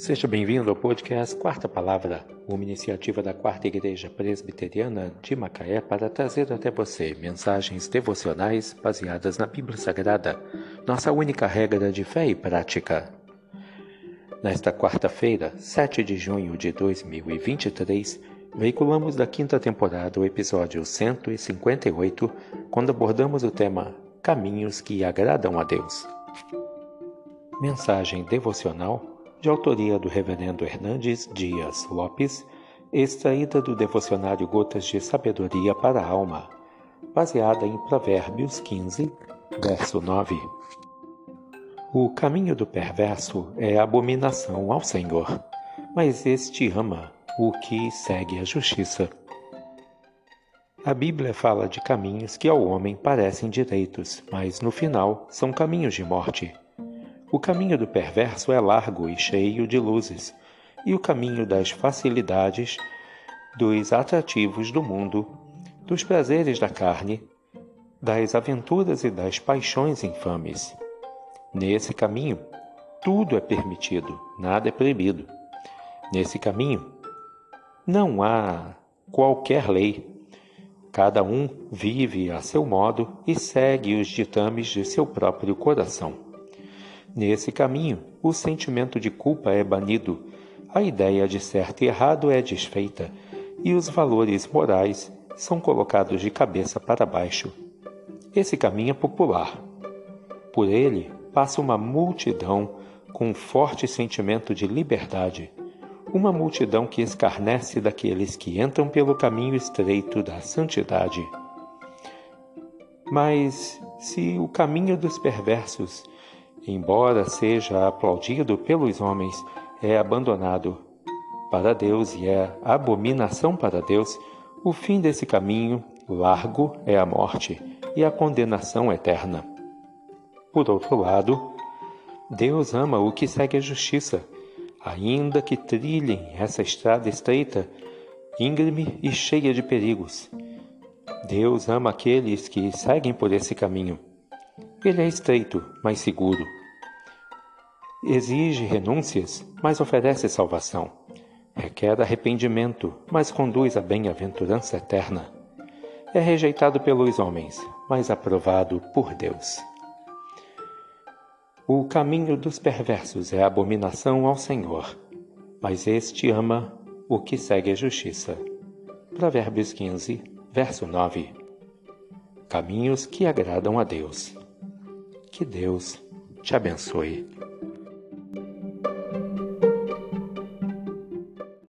Seja bem-vindo ao podcast Quarta Palavra, uma iniciativa da Quarta Igreja Presbiteriana de Macaé para trazer até você mensagens devocionais baseadas na Bíblia Sagrada, nossa única regra de fé e prática. Nesta quarta-feira, 7 de junho de 2023, veiculamos da quinta temporada o episódio 158, quando abordamos o tema Caminhos que agradam a Deus. Mensagem devocional de autoria do Reverendo Hernandes Dias Lopes, extraída do devocionário Gotas de Sabedoria para a Alma, baseada em Provérbios 15, verso 9. O caminho do perverso é abominação ao Senhor, mas este ama o que segue a justiça. A Bíblia fala de caminhos que ao homem parecem direitos, mas no final são caminhos de morte. O caminho do perverso é largo e cheio de luzes, e o caminho das facilidades, dos atrativos do mundo, dos prazeres da carne, das aventuras e das paixões infames. Nesse caminho, tudo é permitido, nada é proibido. Nesse caminho, não há qualquer lei. Cada um vive a seu modo e segue os ditames de seu próprio coração. Nesse caminho, o sentimento de culpa é banido, a ideia de certo e errado é desfeita e os valores morais são colocados de cabeça para baixo. Esse caminho é popular. Por ele passa uma multidão com um forte sentimento de liberdade, uma multidão que escarnece daqueles que entram pelo caminho estreito da santidade. Mas se o caminho dos perversos embora seja aplaudido pelos homens, é abandonado para Deus e é abominação para Deus, o fim desse caminho largo é a morte e a condenação eterna. Por outro lado, Deus ama o que segue a justiça, ainda que trilhem essa estrada estreita, íngreme e cheia de perigos. Deus ama aqueles que seguem por esse caminho. Ele é estreito, mas seguro. Exige renúncias, mas oferece salvação. Requer arrependimento, mas conduz à bem-aventurança eterna. É rejeitado pelos homens, mas aprovado por Deus. O caminho dos perversos é abominação ao Senhor, mas este ama o que segue a justiça. Provérbios 15, verso 9. Caminhos que agradam a Deus. Que Deus te abençoe.